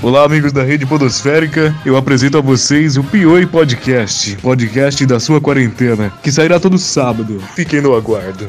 Olá, amigos da Rede Podosférica. Eu apresento a vocês o Pioi Podcast, podcast da sua quarentena, que sairá todo sábado. Fiquem no aguardo.